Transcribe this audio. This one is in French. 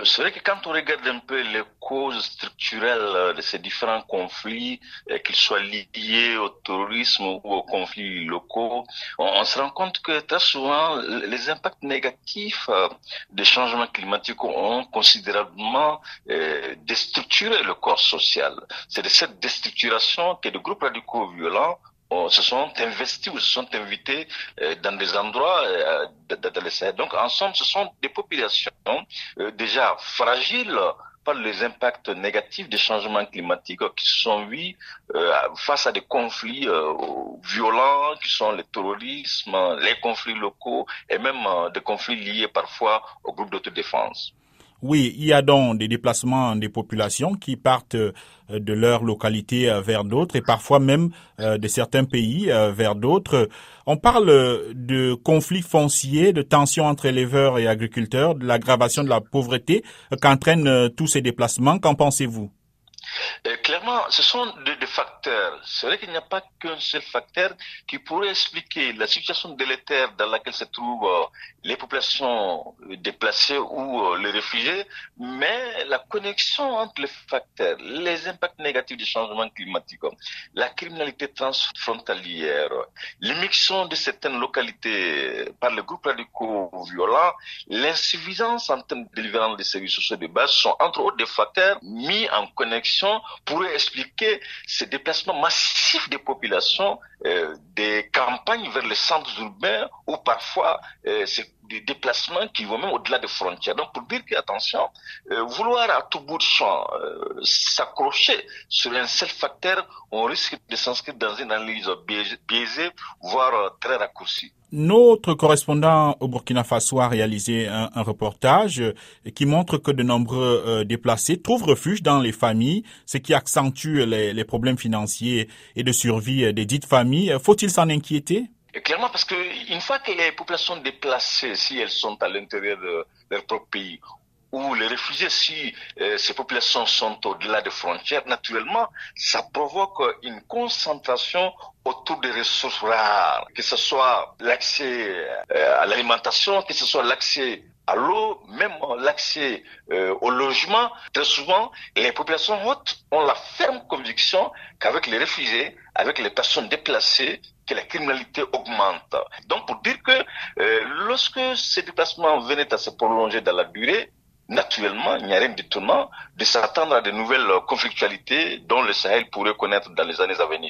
euh, C'est vrai que quand on regarde un peu les causes structurelles de ces différents conflits, qu'ils soient liés au terrorisme ou aux conflits locaux, on, se rend compte que très souvent, les impacts négatifs des changements climatiques ont considérablement déstructuré le corps social. C'est de cette déstructuration que les groupes radicaux violents se sont investis ou se sont invités euh, dans des endroits euh, dans le Donc, en somme, ce sont des populations euh, déjà fragiles par les impacts négatifs des changements climatiques qui se sont vus face à des conflits violents qui sont le terrorisme, les conflits locaux et même des conflits liés parfois aux groupes d'autodéfense. Oui, il y a donc des déplacements des populations qui partent euh, de leur localité euh, vers d'autres et parfois même euh, de certains pays vers d'autres. On parle de conflits fonciers, de tensions entre éleveurs et agriculteurs, de l'aggravation de la pauvreté qu'entraînent tous ces déplacements. Qu'en pensez-vous? Clairement, ce sont des, facteurs. C'est vrai qu'il n'y a pas qu'un seul facteur qui pourrait expliquer la situation délétère dans laquelle se trouvent euh, les populations déplacées ou euh, les réfugiés, mais la connexion entre les facteurs, les impacts négatifs du changement climatique, la criminalité transfrontalière, l'immixtion de certaines localités par les groupes radicaux violents, l'insuffisance en termes de délivrance des services sociaux de base sont entre autres des facteurs mis en connexion pourrait expliquer ces déplacements massifs des populations euh, des campagnes vers les centres urbains ou parfois euh, des déplacements qui vont même au-delà des frontières. Donc pour dire que, attention, euh, vouloir à tout bout de champ s'accrocher sur un seul facteur, on risque de s'inscrire dans une analyse biaisée, voire très raccourcie. Notre correspondant au Burkina Faso a réalisé un, reportage qui montre que de nombreux déplacés trouvent refuge dans les familles, ce qui accentue les problèmes financiers et de survie des dites familles faut-il s'en inquiéter? Parce qu'une fois que les populations déplacées, si elles sont à l'intérieur de leur propre pays, ou les réfugiés, si euh, ces populations sont au-delà des frontières, naturellement, ça provoque une concentration autour des ressources rares, que ce soit l'accès euh, à l'alimentation, que ce soit l'accès à l'eau, même l'accès euh, au logement. Très souvent, les populations hautes ont la ferme conviction qu'avec les réfugiés, avec les personnes déplacées, que la criminalité augmente. Donc, pour dire que euh, lorsque ces déplacements venaient à se prolonger dans la durée, naturellement, il n'y a rien d'étonnant de s'attendre à de nouvelles conflictualités dont le Sahel pourrait connaître dans les années à venir.